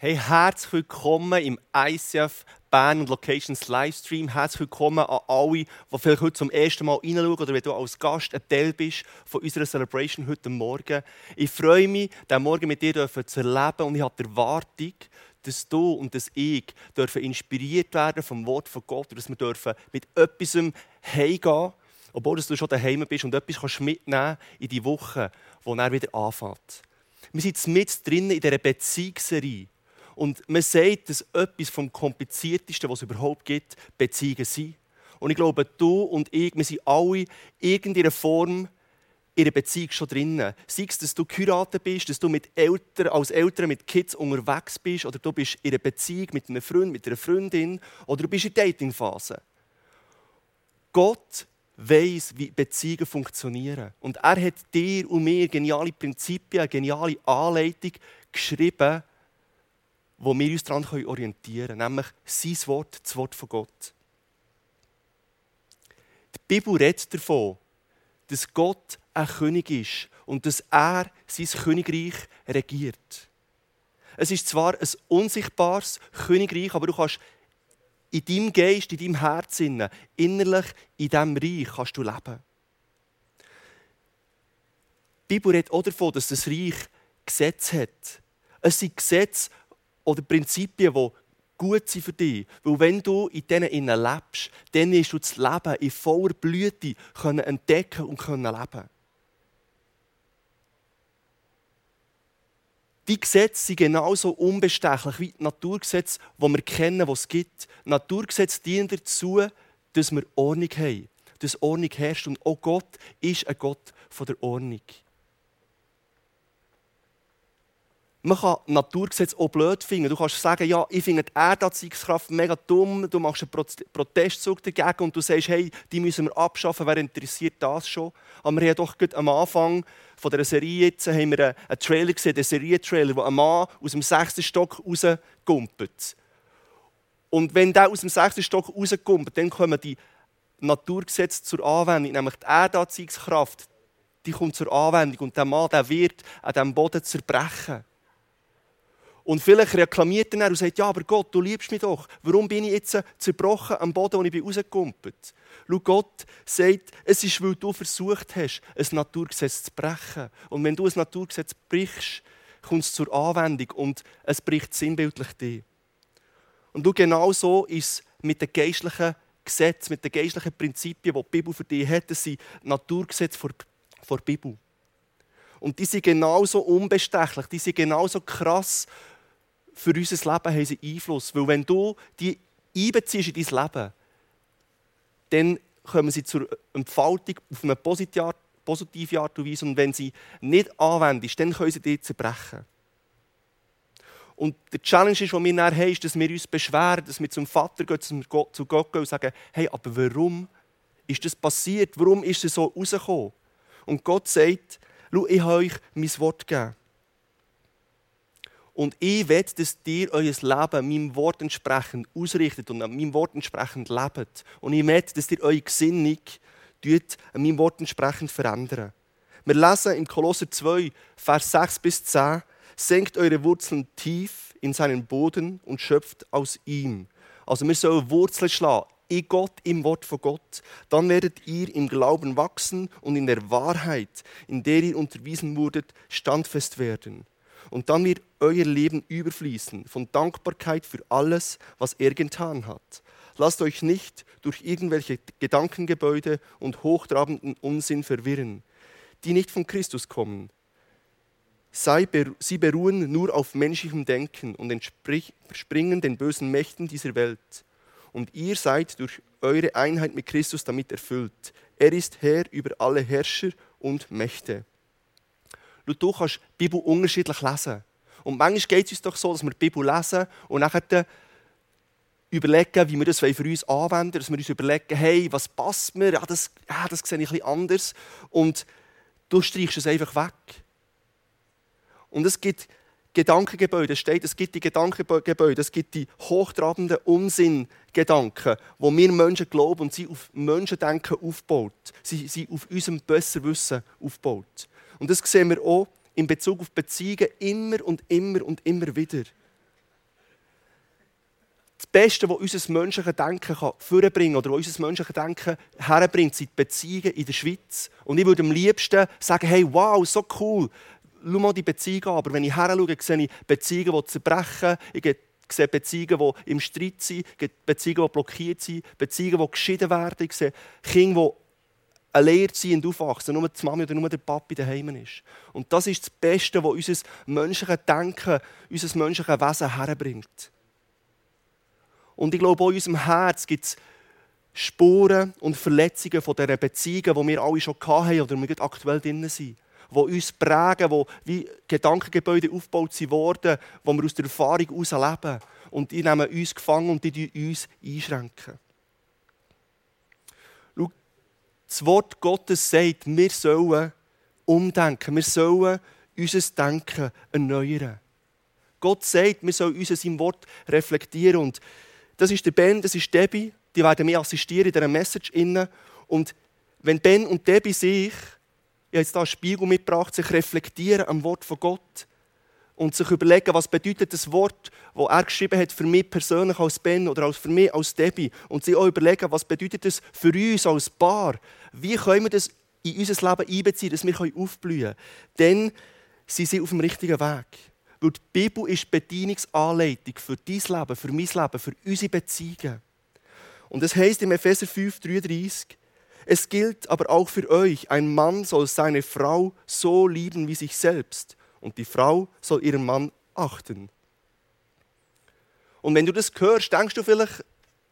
Hey, herzlich willkommen im ICF Bern und Locations Livestream. Herzlich willkommen an alle, die vielleicht heute zum ersten Mal reinschauen oder wenn du als Gast ein Teil bist von unserer Celebration heute Morgen. Ich freue mich, diesen Morgen mit dir zu erleben und ich habe die Erwartung, dass du und dass ich dürfen inspiriert werden vom Wort von Gott und dass wir dürfen mit etwas heimgehen, obwohl du schon daheim bist und etwas mitnehmen in die Woche, die dann wieder anfängt. Wir sind mit drinnen in dieser Beziehungsserie und man sagt, dass etwas vom Kompliziertesten, was es überhaupt gibt, Beziehungen sind. Und ich glaube, du und ich, wir sind alle in irgendeiner Form in einer Beziehung schon drinnen. Sei es, dass du geheiratet bist, dass du mit Eltern, als Eltern mit Kids unterwegs bist, oder du bist in einer Beziehung mit einem Freund, mit einer Freundin, oder du bist in der Datingphase. Gott weiß, wie Beziehungen funktionieren. Und er hat dir und mir geniale Prinzipien, eine geniale Anleitung geschrieben, wo wir uns daran orientieren können, nämlich sein Wort, das Wort von Gott. Die Bibel redet davon, dass Gott ein König ist und dass er sein Königreich regiert. Es ist zwar ein unsichtbares Königreich, aber du kannst in deinem Geist, in deinem Herzen, innerlich in diesem Reich kannst du leben. Die Bibel redet auch davon, dass das Reich Gesetz hat. Es sind Gesetze, oder Prinzipien, die gut sind für dich. Weil wenn du in denen lebst, dann wirst du das Leben in voller Blüte können entdecken und können leben. Die Gesetze sind genauso unbestechlich wie die Naturgesetze, die wir kennen, die es gibt. Naturgesetze dienen dazu, dass wir Ordnung haben, dass Ordnung herrscht. Und auch Gott ist ein Gott der Ordnung. Man kann Naturgesetze auch blöd finden. Du kannst sagen, ja, ich finde die Erdanziehungskraft mega dumm, du machst einen Protestzug dagegen und du sagst, hey, die müssen wir abschaffen, wer interessiert das schon? Aber wir haben doch am Anfang von der Serie jetzt haben wir einen Trailer gesehen, einen Serientrailer, wo ein Mann aus dem sechsten Stock rauskumpelt. Und wenn der aus dem sechsten Stock rauskumpelt, dann kommen die Naturgesetze zur Anwendung, nämlich die Erdanziehungskraft, die kommt zur Anwendung und der Mann der wird an diesem Boden zerbrechen. Und vielleicht reklamiert er und sagt, ja, aber Gott, du liebst mich doch. Warum bin ich jetzt zerbrochen am Boden, wo ich bin rausgekumpelt? Schau, Gott sagt, es ist, weil du versucht hast, ein Naturgesetz zu brechen. Und wenn du ein Naturgesetz brichst, kommt es zur Anwendung und es bricht sinnbildlich dich. Und du genau so ist mit den geistlichen Gesetzen, mit den geistlichen Prinzipien, die die Bibel für dich hat. Das sind Naturgesetze vor, vor der Bibel. Und die sind genauso unbestechlich, die sind genauso krass für unser Leben haben sie Einfluss. Weil wenn du die einbeziehst in dein Leben, dann kommen sie zur Entfaltung auf eine positive Art und Weise. Und wenn sie nicht anwendest, dann können sie dich zerbrechen. Und der Challenge, ist, den wir dann haben, ist, dass wir uns beschweren, dass wir zum Vater gehen, zu Gott gehen und sagen, hey, aber warum ist das passiert? Warum ist es so rausgekommen? Und Gott sagt, schau, ich habe euch mein Wort gegeben. Und ich will, dass ihr euer Leben meinem Wort entsprechend ausrichtet und an meinem Wort entsprechend lebt. Und ich will, dass ihr eure Gesinnung an meinem Wort entsprechend verändern. Wir lesen im Kolosser 2, Vers 6 bis 10, senkt eure Wurzeln tief in seinen Boden und schöpft aus ihm. Also wir sollen Wurzeln schlagen in Gott, im Wort von Gott. Dann werdet ihr im Glauben wachsen und in der Wahrheit, in der ihr unterwiesen wurdet, standfest werden. Und dann wird euer Leben überfließen von Dankbarkeit für alles, was er getan hat. Lasst euch nicht durch irgendwelche Gedankengebäude und hochtrabenden Unsinn verwirren, die nicht von Christus kommen. Sie beruhen nur auf menschlichem Denken und entspringen den bösen Mächten dieser Welt. Und ihr seid durch eure Einheit mit Christus damit erfüllt. Er ist Herr über alle Herrscher und Mächte du kannst die Bibel unterschiedlich lesen. Und manchmal geht es uns doch so, dass wir die Bibel lesen und nachher überlegen, wie wir das für uns anwenden dass wir uns überlegen, hey, was passt mir, ja, das, ja, das sehe ich bisschen anders. Und du streichst es einfach weg. Und es gibt Gedankengebäude, es steht, es gibt die Gedankengebäude, es gibt die hochtrabenden Unsinngedanken, wo wir Menschen glauben und sie auf Menschendenken aufbaut. Sie sind auf unserem Besserwissen aufbaut. Und das sehen wir auch in Bezug auf Beziehungen immer und immer und immer wieder. das Beste, was unser menschliches Denken kann oder was unser menschliches Denken herbringt, sind die Beziehungen in der Schweiz. Und ich würde am liebsten sagen, hey, wow, so cool, schau mal die Beziehungen an. Aber wenn ich her schaue, sehe ich Beziehungen, die zerbrechen. Ich sehe Beziehungen, die im Streit sind, Beziehungen, die blockiert sind, Beziehungen, die geschieden werden. Ich sehe Kinder, die alleinerziehend aufwachsen, nur die Mami oder nur der Papi daheim ist. Und das ist das Beste, was unser menschliches Denken, unser menschliches Wesen herbringt. Und ich glaube, auch in unserem Herz gibt es Spuren und Verletzungen von dieser Beziehungen, die wir alle schon hatten oder wir aktuell drin sind. Die uns prägen, die wie Gedankengebäude aufgebaut wurden, wo wir aus der Erfahrung heraus leben. Und die nehmen uns gefangen und die uns einschränken. Schau, das Wort Gottes sagt, wir sollen umdenken, wir sollen unser Denken erneuern. Gott sagt, wir sollen uns in seinem Wort reflektieren. Und das ist der Ben, das ist Debbie. Die werden mir assistieren in dieser Message. Und wenn Ben und Debbie sich, ich habe jetzt hier einen Spiegel mitgebracht, sich reflektieren am Wort von Gott und sich überlegen, was bedeutet das Wort, das er geschrieben hat für mich persönlich als Ben oder für mich als Debbie. Und sie auch überlegen, was bedeutet das für uns als Paar. Wie können wir das in unser Leben einbeziehen, dass wir aufblühen können. Dann sind sie auf dem richtigen Weg. Weil die Bibel ist Bedienungsanleitung für dein Leben, für mein Leben, für unsere Beziehungen. Und es heißt im Epheser 5,33, es gilt aber auch für euch, ein Mann soll seine Frau so lieben wie sich selbst und die Frau soll ihren Mann achten. Und wenn du das hörst, denkst du vielleicht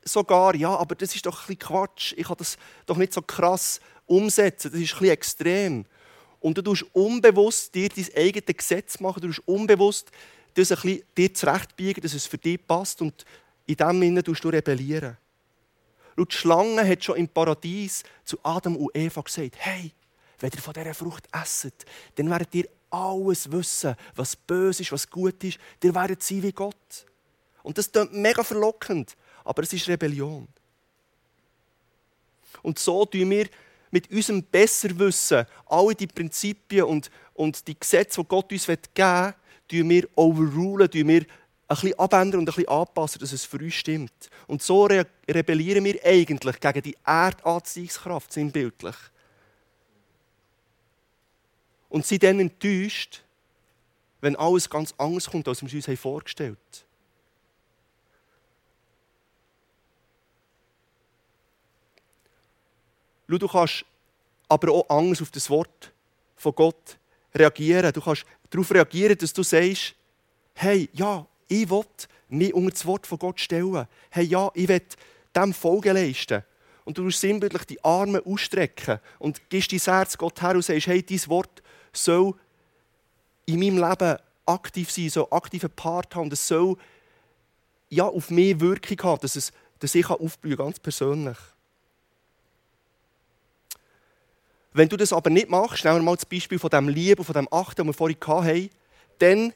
sogar, ja, aber das ist doch ein bisschen Quatsch, ich kann das doch nicht so krass umsetzen, das ist ein bisschen extrem. Und du tust unbewusst dir dein eigenes Gesetz machen, du tust unbewusst das ein bisschen dir zurechtbiegen, dass es für dich passt und in dem Sinne tust du rebellieren. Und die Schlange hat schon im Paradies zu Adam und Eva gesagt, hey, wenn ihr von dieser Frucht esset, dann werdet ihr alles wissen, was böse ist, was gut ist. Ihr werdet sein wie Gott. Und das klingt mega verlockend, aber es ist Rebellion. Und so tun wir mit unserem Besserwissen alle die Prinzipien und, und die Gesetze, die Gott uns geben will, tun wir overrulen, tun wir ein bisschen abändern und ein bisschen anpassen, dass es für uns stimmt. Und so re rebellieren wir eigentlich gegen die Erdanziehungskraft, sinnbildlich. Und sind dann enttäuscht, wenn alles ganz anders kommt, als wir uns vorgestellt haben. Schau, du kannst aber auch anders auf das Wort von Gott reagieren. Du kannst darauf reagieren, dass du sagst, hey, ja, ich will mich unter das Wort von Gott stellen. Hey, ja, ich will dem Folge leisten. Und du musst sinnbildlich die Arme ausstrecken und gibst dein Herz Gott her und sagst, hey, dein Wort soll in meinem Leben aktiv sein, soll aktiven Part haben. Es soll ja, auf mich Wirkung haben, dass, es, dass ich aufblühen kann, ganz persönlich. Wenn du das aber nicht machst, nehmen wir mal das Beispiel von dem Lieben, von dem Achten, das wir vorhin hatten, dann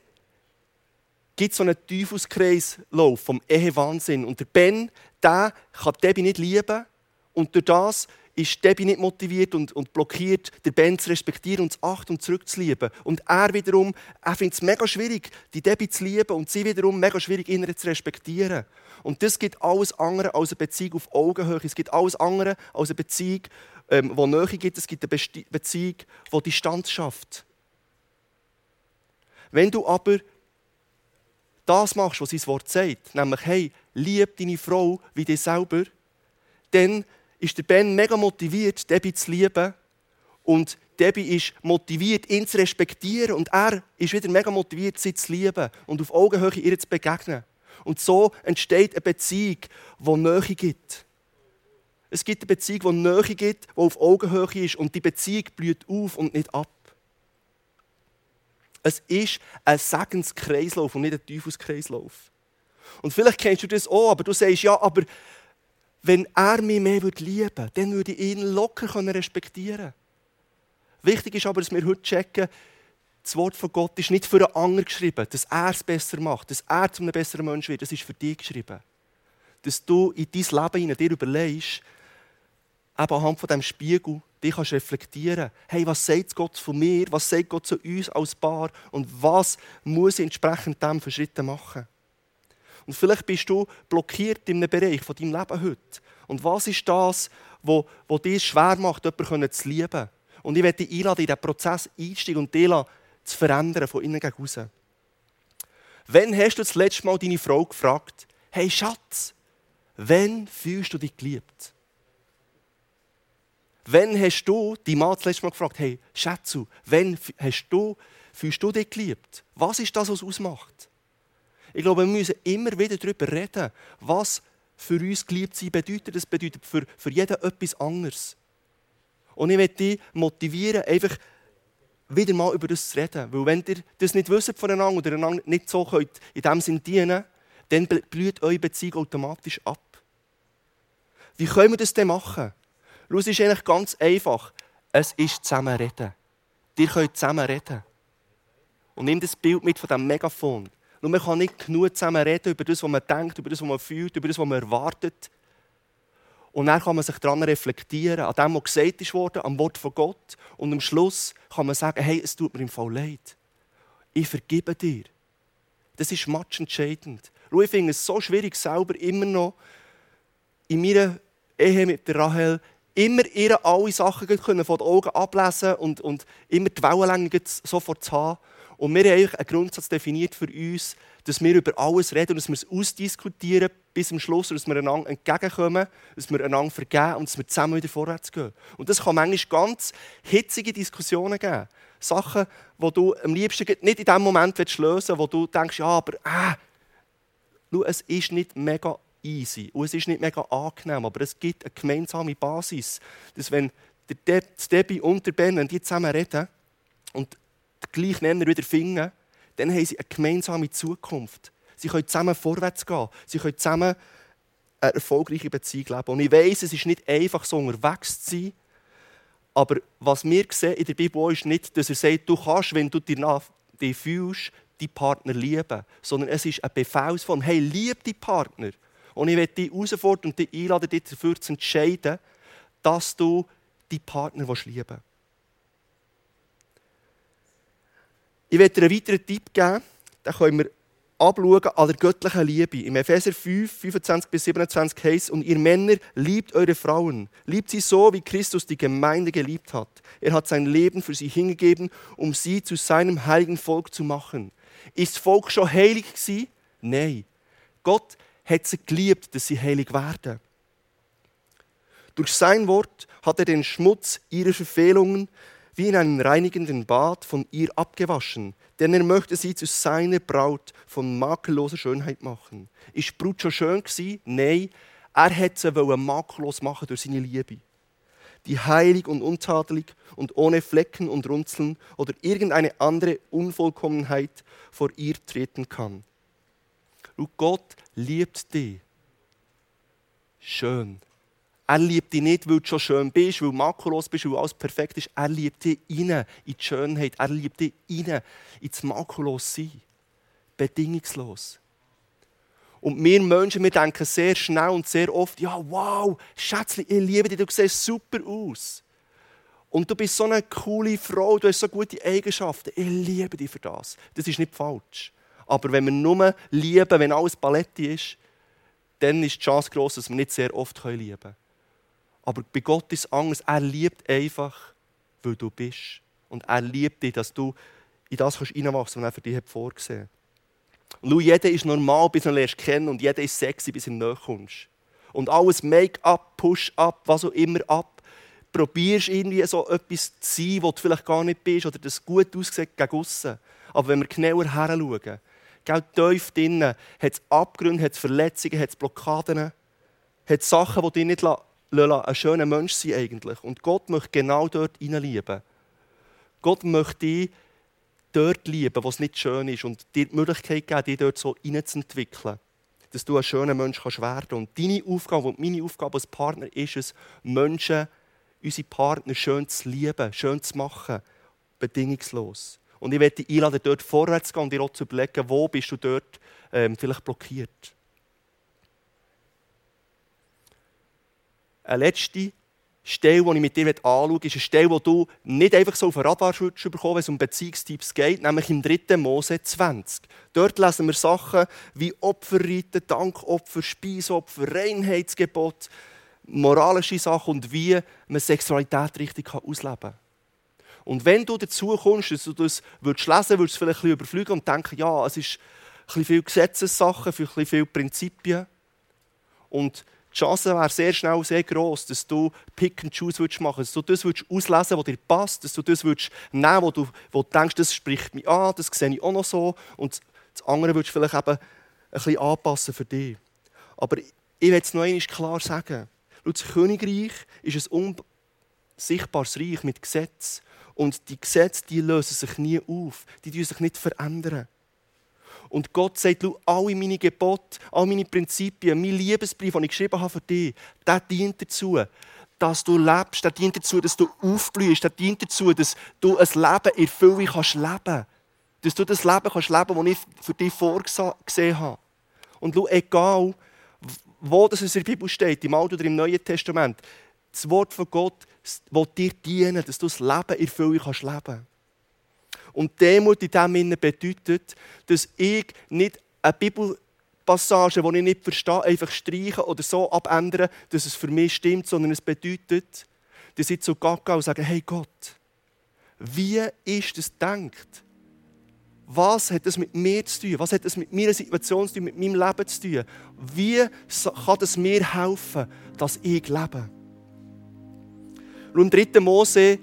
gibt es so einen Teufelskreislauf vom Ehewahnsinn. Und der Ben, der kann Debbie nicht lieben und durch das ist Debbie nicht motiviert und, und blockiert, den Ben zu respektieren und zu achten und zurückzulieben. Und er wiederum, er findet es mega schwierig, die Debbie zu lieben und sie wiederum mega schwierig, ihn zu respektieren. Und das gibt alles andere als eine Beziehung auf Augenhöhe. Es gibt alles andere als eine Beziehung, ähm, wo Nähe gibt, es gibt eine Beziehung, die Distanz schafft. Wenn du aber das machst, was sein Wort sagt, nämlich, hey, lieb deine Frau wie dich selber, dann ist der Ben mega motiviert, Debbie zu lieben. Und Debbie ist motiviert, ihn zu respektieren. Und er ist wieder mega motiviert, sie zu lieben und auf Augenhöhe ihr zu begegnen. Und so entsteht eine Beziehung, die Nähe gibt. Es gibt eine Beziehung, die Nähe gibt, die auf Augenhöhe ist und die Beziehung blüht auf und nicht ab. Es ist ein Segenskreislauf und nicht ein Teufelskreislauf. Und vielleicht kennst du das auch, aber du sagst, ja, aber wenn er mich mehr lieben würde, dann würde ich ihn locker respektieren Wichtig ist aber, dass wir heute checken, das Wort von Gott ist nicht für einen anderen geschrieben, dass er es besser macht, dass er zu einem besseren Menschen wird. Das ist für dich geschrieben. Dass du in dein Leben hinein dir überlegst, eben anhand von diesem Spiegel dich kannst reflektieren hey, was sagt Gott von mir, was sagt Gott zu uns als Paar und was muss ich entsprechend dem für Schritte machen. Und vielleicht bist du blockiert in einem Bereich von deinem Leben heute. Und was ist das, was, was dir schwer macht, jemanden zu lieben? Und ich werde dich einladen, in diesen Prozess einsteigen und dich zu verändern, von innen gegen raus. Wann hast du das letzte Mal deine Frau gefragt, hey Schatz, wann fühlst du dich geliebt? Wann hast du die Mann das letzte Mal gefragt, hey Schätzu, wann hast du, fühlst du dich geliebt? Was ist das, was ausmacht? Ich glaube, wir müssen immer wieder darüber reden, was für uns geliebt sein bedeutet. Das bedeutet für, für jeden etwas anderes. Und ich möchte dich motivieren, einfach wieder mal über das zu reden. Weil wenn ihr das nicht wisst voneinander oder einander nicht so könnt, in dem Sinn dienen dann blüht eure Beziehung automatisch ab. Wie können wir das denn machen? Es ist eigentlich ganz einfach. Es ist zusammen reden. Ihr könnt zusammen reden. Und nimm das Bild mit von diesem Megafon. Nur man kann nicht genug zusammen reden über das, was man denkt, über das, was man fühlt, über das, was man erwartet. Und dann kann man sich daran reflektieren, an dem, was gesagt wurde, am Wort von Gott. Und am Schluss kann man sagen, hey, es tut mir im Fall leid. Ich vergebe dir. Das ist entscheidend. Schau, ich finde es so schwierig, selber immer noch in meiner Ehe mit Rahel immer ihr alle Sachen von den Augen ablesen und, und immer die Wellenlänge sofort zu haben. Und wir haben einen Grundsatz definiert für uns, dass wir über alles reden und dass wir es ausdiskutieren bis zum Schluss, dass wir einander entgegenkommen, dass wir einander vergeben und dass wir zusammen wieder vorwärts gehen. Und das kann manchmal ganz hitzige Diskussionen geben. Sachen, die du am liebsten nicht in dem Moment lösen willst, wo du denkst, ja, aber äh, schau, es ist nicht mega easy und es ist nicht mega angenehm, aber es gibt eine gemeinsame Basis, dass wenn der Debbie und der Ben, wenn die zusammen reden und den gleichen Nenner wieder finden, dann haben sie eine gemeinsame Zukunft. Sie können zusammen vorwärts gehen. Sie können zusammen eine erfolgreiche Beziehung leben. Und ich weiß, es ist nicht einfach, so unterwegs zu sein. Aber was wir sehen in der Bibel ist nicht, dass er sagt, du kannst, wenn du dich, fühlst, die Partner lieben. Sondern es ist ein Befehlsform. Hey, lieb die Partner. Und ich werde dich herausfordern und dich einladen, dich dafür zu entscheiden, dass du die Partner lieben willst. Ich werde dir einen weiteren Tipp geben, den können wir abschauen an der göttlichen Liebe. Im Epheser 5, 25 bis 27 heißt und ihr Männer, liebt eure Frauen. Liebt sie so, wie Christus die Gemeinde geliebt hat. Er hat sein Leben für sie hingegeben, um sie zu seinem heiligen Volk zu machen. Ist das Volk schon heilig gewesen? Nein. Gott hat sie geliebt, dass sie heilig werden. Durch sein Wort hat er den Schmutz ihrer Verfehlungen wie in einem reinigenden Bad von ihr abgewaschen, denn er möchte sie zu seiner Braut von makelloser Schönheit machen. Ist die Brut schon schön gewesen? Nein, er hätte sie makellos machen durch seine Liebe. Die heilig und untadelig und ohne Flecken und Runzeln oder irgendeine andere Unvollkommenheit vor ihr treten kann. Und Gott liebt dich. Schön. Er liebt dich nicht, weil du schon schön bist, weil du makellos bist, weil alles perfekt ist. Er liebt dich rein in die Schönheit. Er liebt dich rein ins makellos sein. Bedingungslos. Und wir Menschen, wir denken sehr schnell und sehr oft, ja, wow, Schätzchen, ich liebe dich, du siehst super aus. Und du bist so eine coole Frau, du hast so gute Eigenschaften. Ich liebe dich für das. Das ist nicht falsch. Aber wenn wir nur lieben, wenn alles Paletti ist, dann ist die Chance groß, dass wir nicht sehr oft lieben können. Aber bei Gott ist es anders. Er liebt einfach, weil du bist. Und er liebt dich, dass du in das reinwachsen kannst, was er für dich vorgesehen hat. Und jeder ist normal, bis du ihn lernst kennen und jeder ist sexy, bis du ihm näher kommst. Und alles Make-up, Push-up, was auch immer ab. Probierst irgendwie so etwas zu sein, was du vielleicht gar nicht bist oder das gut aussieht gegen aussen. Aber wenn wir genauer her schauen, gell, tief drinnen, hat es Abgründe, hat es Verletzungen, hat es Blockaden, hat es Sachen, die dich nicht ein schöner Mensch sein eigentlich. Und Gott möchte genau dort lieben. Gott möchte dich dort lieben, wo es nicht schön ist und dir die Möglichkeit geben, dich dort so hineinzuentwickeln. Dass du ein schöner Mensch kannst werden Und deine Aufgabe und meine Aufgabe als Partner ist es, Menschen, unsere Partner schön zu lieben, schön zu machen, bedingungslos. Und ich werde dich einladen, dort vorwärts zu gehen und dir auch zu überlegen, wo bist du dort ähm, vielleicht blockiert. Eine letzte Stelle, die ich mit dir anschauen möchte, ist eine Stelle, die du nicht einfach so auf den Radar bekommen wenn es um Beziehungstipps geht, nämlich im 3. Mose 20. Dort lesen wir Sachen wie Opferriten, Dankopfer, Speisopfer, Reinheitsgebot, moralische Sachen und wie man Sexualität richtig ausleben kann. Und wenn du dazu kommst, dass du das würdest lesen würdest du vielleicht ein bisschen und denken, ja, es ist ein bisschen viel Gesetzessachen, ein viel Prinzipien. Und die Chance wäre sehr schnell sehr groß, dass du Pick and Choose machen würdest, dass du das würdest auslesen was dir passt, dass du das würdest nehmen wo du, wo du denkst, das spricht mich an, das sehe ich auch noch so. Und das andere würdest du vielleicht eben ein bisschen anpassen für dich. Aber ich will es noch einmal klar sagen. Das Königreich ist ein unsichtbares Reich mit Gesetz. Und die Gesetze die lösen sich nie auf. Die sich nicht verändern. Und Gott sagt, alle meine Gebote, alle meine Prinzipien, mein Liebesbrief, den ich geschrieben habe für dich, der dient dazu, dass du lebst, der dient dazu, dass du aufblühst, der dient dazu, dass du ein Leben in Fülle kannst leben Dass du das Leben kannst leben das ich für dich vorgesehen habe. Und schau, egal, wo das in der Bibel steht, im Alten oder im Neuen Testament, das Wort von Gott will dir dienen, dass du das Leben in Fülle kannst leben. Und Demut in dem Sinne bedeutet, dass ich nicht eine Bibelpassage, die ich nicht verstehe, einfach streichen oder so abändern, dass es für mich stimmt, sondern es bedeutet, dass ich zu Gott gehe und sage, hey Gott, wie ist das denkt? Was hat das mit mir zu tun? Was hat das mit meiner Situation zu tun, mit meinem Leben zu tun? Wie kann es mir helfen, dass ich lebe? Und im 3. Mose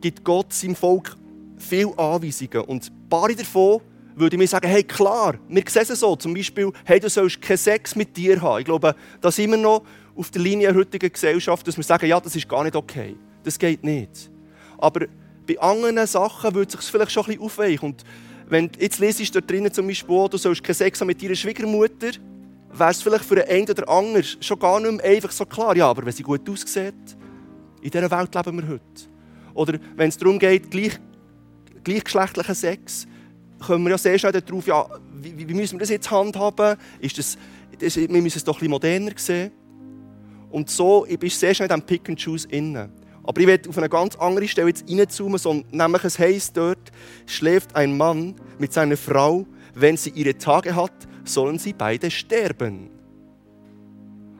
gibt Gott seinem Volk viele Anweisungen. Und ein paar davon würde mir sagen, hey klar, wir sehen es so. Zum Beispiel, hey, du sollst keinen Sex mit dir haben. Ich glaube, da sind wir noch auf der Linie der heutigen Gesellschaft, dass wir sagen, ja, das ist gar nicht okay. Das geht nicht. Aber bei anderen Sachen würde es sich vielleicht schon ein bisschen aufweichen. Und wenn du jetzt lesest, da drinnen zum Beispiel, du sollst keinen Sex haben mit deiner Schwiegermutter, wäre es vielleicht für den einen oder anderen schon gar nicht mehr einfach so klar. Ja, aber wenn sie gut aussieht, in dieser Welt leben wir heute. Oder wenn es darum geht, gleich gleichgeschlechtlichen Sex, kommen wir ja sehr schnell darauf, ja, wie, wie, müssen wir das jetzt handhaben? Ist das, das, wir müssen es doch ein bisschen moderner sehen. Und so ich bin sehr schnell in diesem Pick and Choose innen. Aber ich werde auf eine ganz andere Stelle jetzt reinzoomen, so, nämlich es heisst dort, schläft ein Mann mit seiner Frau, wenn sie ihre Tage hat, sollen sie beide sterben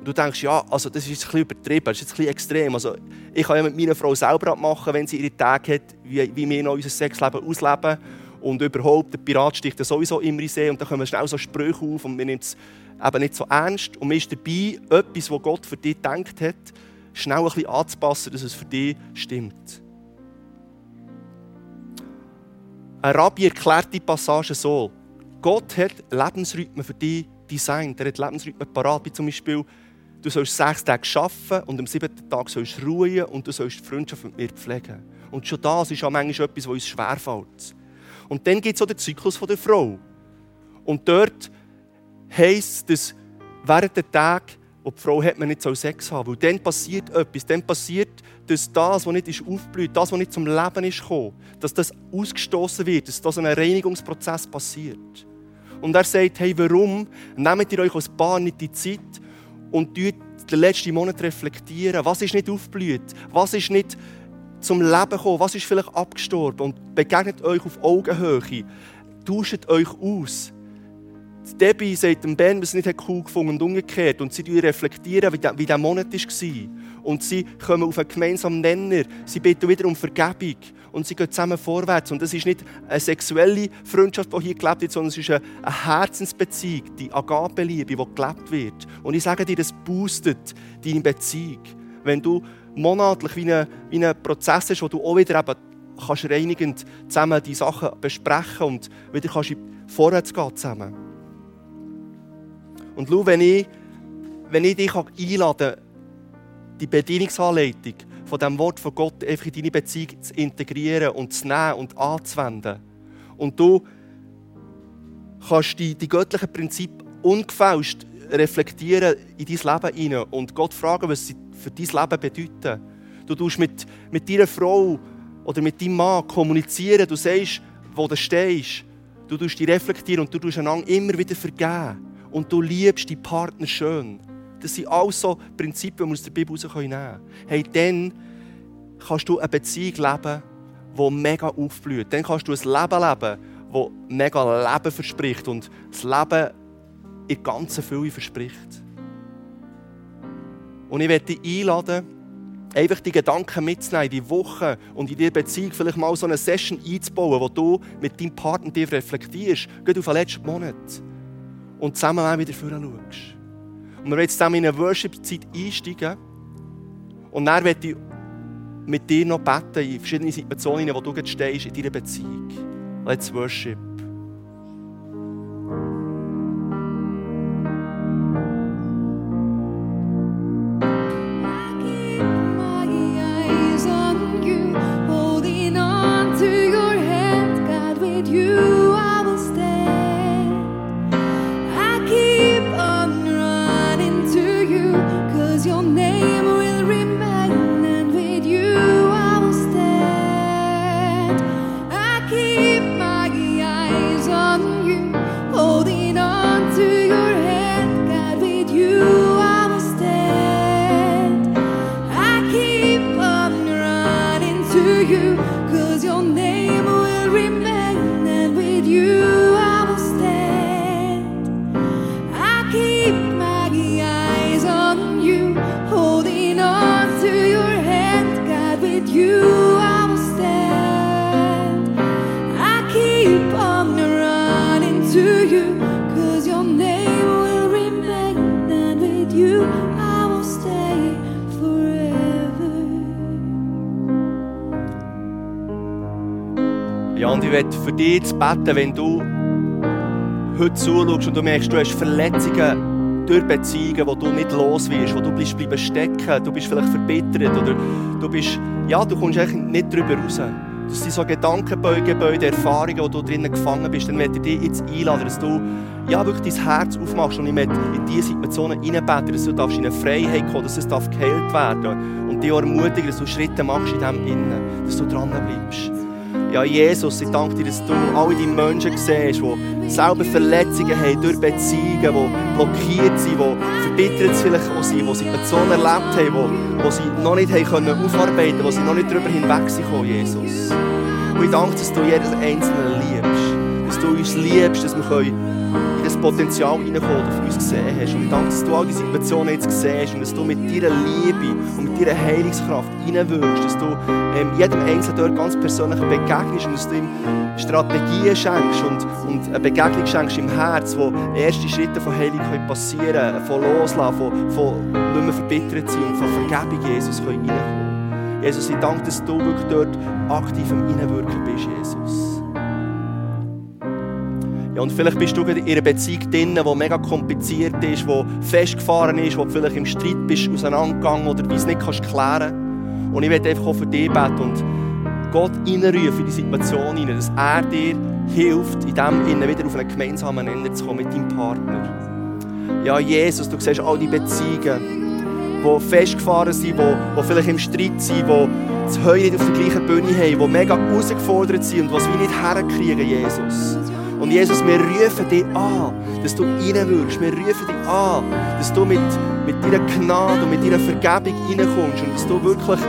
du denkst, ja, also das ist ein bisschen übertrieben, das ist ein bisschen extrem. Also, ich kann ja mit meiner Frau selber abmachen, wenn sie ihre Tage hat, wie, wie wir noch unser Sexleben ausleben. Und überhaupt, der Pirat sticht sowieso immer in See und dann kommen schnell so Sprüche auf und man nimmt es eben nicht so ernst. Und man ist dabei, etwas, was Gott für dich gedacht hat, schnell ein bisschen anzupassen, dass es für dich stimmt. Ein Rabbi erklärt die Passage so. Gott hat Lebensrhythmen für dich designt. Er hat Lebensrhythmen parat, wie zum Beispiel Du sollst sechs Tage arbeiten und am siebten Tag sollst du ruhen und du sollst die Freundschaft mit mir pflegen. Und schon das ist auch manchmal etwas, was uns schwerfällt. Und dann gibt es auch den Zyklus der Frau. Und dort heisst es, dass während der Tage, wo die Frau hat, man nicht Sex haben soll. Weil dann passiert etwas. Dann passiert, dass das, was nicht aufblüht, das, was nicht zum Leben ist gekommen, dass das ausgestoßen wird, dass das ein Reinigungsprozess passiert. Und er sagt, hey, warum nehmt ihr euch als Paar nicht die Zeit, und den letzten Monat reflektieren. Was ist nicht aufgeblüht? Was ist nicht zum Leben gekommen? Was ist vielleicht abgestorben? Und begegnet euch auf Augenhöhe. Tauscht euch aus. Debbie sagt dem Ben, was nicht cool gefunden und umgekehrt. Und sie reflektieren, wie dieser Monat war. Und sie kommen auf einen gemeinsamen Nenner. Sie bitten wieder um Vergebung und sie gehen zusammen vorwärts. Und das ist nicht eine sexuelle Freundschaft, die hier gelebt wird, sondern es ist eine Herzensbeziehung, die Agape-Liebe, die gelebt wird. Und ich sage dir, das boostet deine Beziehung. Wenn du monatlich wie ein, wie Prozess hast, wo du auch wieder eben kannst reinigend zusammen die Sachen besprechen und wieder kannst vorwärts gehen zusammen. Und schau, wenn ich, wenn ich dich einladen kann, die Bedienungsanleitung von dem Wort von Gott einfach in deine Beziehung zu integrieren und zu nehmen und anzuwenden. Und du kannst die, die göttlichen Prinzipien ungefälscht reflektieren in dein Leben hinein und Gott fragen, was sie für dein Leben bedeuten. Du tust mit, mit deiner Frau oder mit deinem Mann kommunizieren, du sagst, wo du stehst. Du tust dich reflektieren und du tust einander immer wieder vergeben. Und du liebst deinen Partner schön. Das sind alles so Prinzipien, die wir aus der Bibel herausnehmen können. Hey, dann kannst du eine Beziehung leben, die mega aufblüht. Dann kannst du ein Leben leben, das mega Leben verspricht und das Leben in ganzer Fülle verspricht. Und ich werde dich einladen, einfach die Gedanken mitzunehmen die Woche und in dieser Beziehung vielleicht mal so eine Session einzubauen, wo du mit deinem Partner reflektierst, geht auf den letzten Monat und zusammen auch wieder vorher schaust. Und wir werden jetzt zusammen in eine Worship-Zeit einsteigen und dann werde ich mit dir noch beten in verschiedenen Situationen, wo du jetzt stehst in deiner Beziehung. Let's worship. Dich zu beten, wenn du heute zuschaust und du merkst, du hast Verletzungen durch Beziehungen, wo du nicht los wirst, wo du bleibst bleiben stecken, du bist vielleicht verbittert oder du bist, ja, du kommst eigentlich nicht darüber raus. Das sind so Gedankengebäude, Erfahrungen, wo du drinnen gefangen bist. Dann möchte ich dich jetzt einladen, dass du ja, wirklich dein Herz aufmachst und ich möchte in diese Situationen hineinbeten, dass du in eine Freiheit kommen dass es geheilt werden darf. Und dich ermutigen, dass du Schritte machst in dem Innen, dass du dran bleibst. Ja, Jesus, ich danke dir, dass du alle die Menschen siehst, die selber Verletzungen haben durch Beziehungen, die blockiert sind, die verbittert vielleicht auch sind, die Situationen erlebt haben, die, sie noch nicht haben aufarbeiten konnten, die sie noch nicht darüber hinweg sind, Jesus. Und ich danke, dass du jedes Einzelne liebst. Dass du uns liebst, dass wir können Potenzial reinkommen, das du uns gesehen hast. Und ich danke, dass du all die Situationen jetzt siehst und dass du mit deiner Liebe und mit deiner Heilungskraft reinwirkst, dass du ähm, jedem Einzelnen dort ganz persönlich begegnest und dass du ihm Strategien schenkst und, und eine Begegnung schenkst im Herz, wo erste Schritte von Heilung können passieren können, von Loslassen, von, von nicht mehr verbittert sein und von Vergebung Jesus können reinkommen. Jesus, ich danke, dass du wirklich dort aktiv am Reinwirken bist, Jesus. Ja, und vielleicht bist du in einer Beziehung drin, die mega kompliziert ist, die festgefahren ist, wo du vielleicht im Streit bist, auseinandergegangen oder wie es nicht kannst klären Und ich werde einfach auch für dich beten und Gott reinrufen in die Situation hinein, dass er dir hilft, in dem Innen wieder auf einen gemeinsamen Nenner zu kommen mit deinem Partner. Ja, Jesus, du siehst all die Beziehungen, die festgefahren sind, die, die vielleicht im Streit sind, die das Heulen nicht auf der gleichen Bühne haben, die mega herausgefordert sind und was wir nicht herkriegen, Jesus. Und Jesus, wir rufen dich an, dass du reinwirkst. Wir rufen dich an, dass du mit, mit deiner Gnade und mit deiner Vergebung reinkommst und dass du wirklich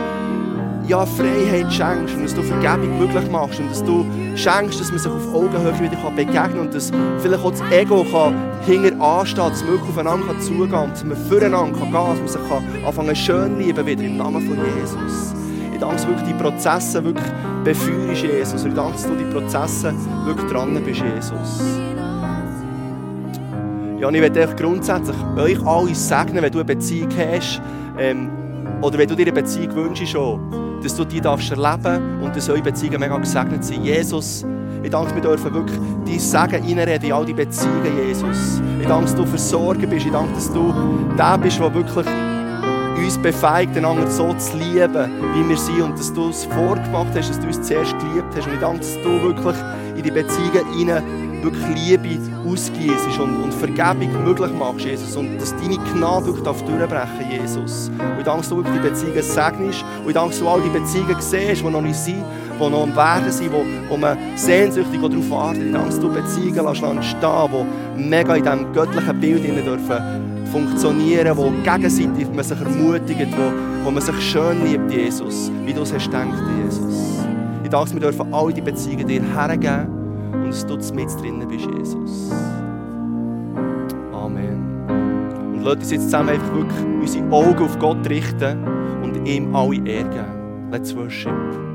ja, Freiheit schenkst und dass du Vergebung möglich machst und dass du schenkst, dass man sich auf Augenhöhe wieder begegnen kann und dass vielleicht auch das Ego kann hinter anstehen, dass man wirklich aufeinander zugehen kann dass man füreinander kann gehen kann, dass man sich kann anfangen schön lieben wieder im Namen von Jesus. Ich danke, dass wirklich die Prozesse wirklich befeuerst, Jesus. Ich danke, dass du die Prozesse wirklich dran bist, Jesus. Ja, und ich möchte grundsätzlich euch alle segnen, wenn du eine Beziehung hast, ähm, oder wenn du dir eine Beziehung wünschst, schon, dass du die darfst erleben und dass eure Beziehungen mega gesegnet sind. Jesus, ich danke, wir dürfen wirklich dein Segen reinreden in all die Beziehungen, Jesus. Ich danke, dass du versorgen bist. Ich danke, dass du der bist, der wirklich uns befähigt, einander so zu lieben, wie wir sind und dass du es vorgemacht hast, dass du uns zuerst geliebt hast. Und ich danke, dass du wirklich in die Beziehungen hinein wirklich Liebe ausgießt und, und Vergebung möglich machst, Jesus. Und dass deine Gnade wirklich durchbrechen Jesus. Und ich danke, dass du wirklich die Beziehungen segnest. Und ich danke, dass du all die Beziehungen siehst, die noch nicht sind, die noch am Werden sind, wo, wo man sehnsüchtig darauf wartet. Ich danke, dass du Beziehungen lässt entstehen, die mega in diesem göttlichen Bild dürfen funktionieren, wo gegenseitig man sich ermutigt, wo, wo man sich schön liebt, Jesus, wie du es hast gedacht, Jesus. Ich danke, wir dürfen alle die Beziehungen dir hergeben und dass du mit drinnen bist, Jesus. Amen. Und lasst uns jetzt zusammen einfach wirklich unsere Augen auf Gott richten und ihm alle Ehre geben. Let's worship.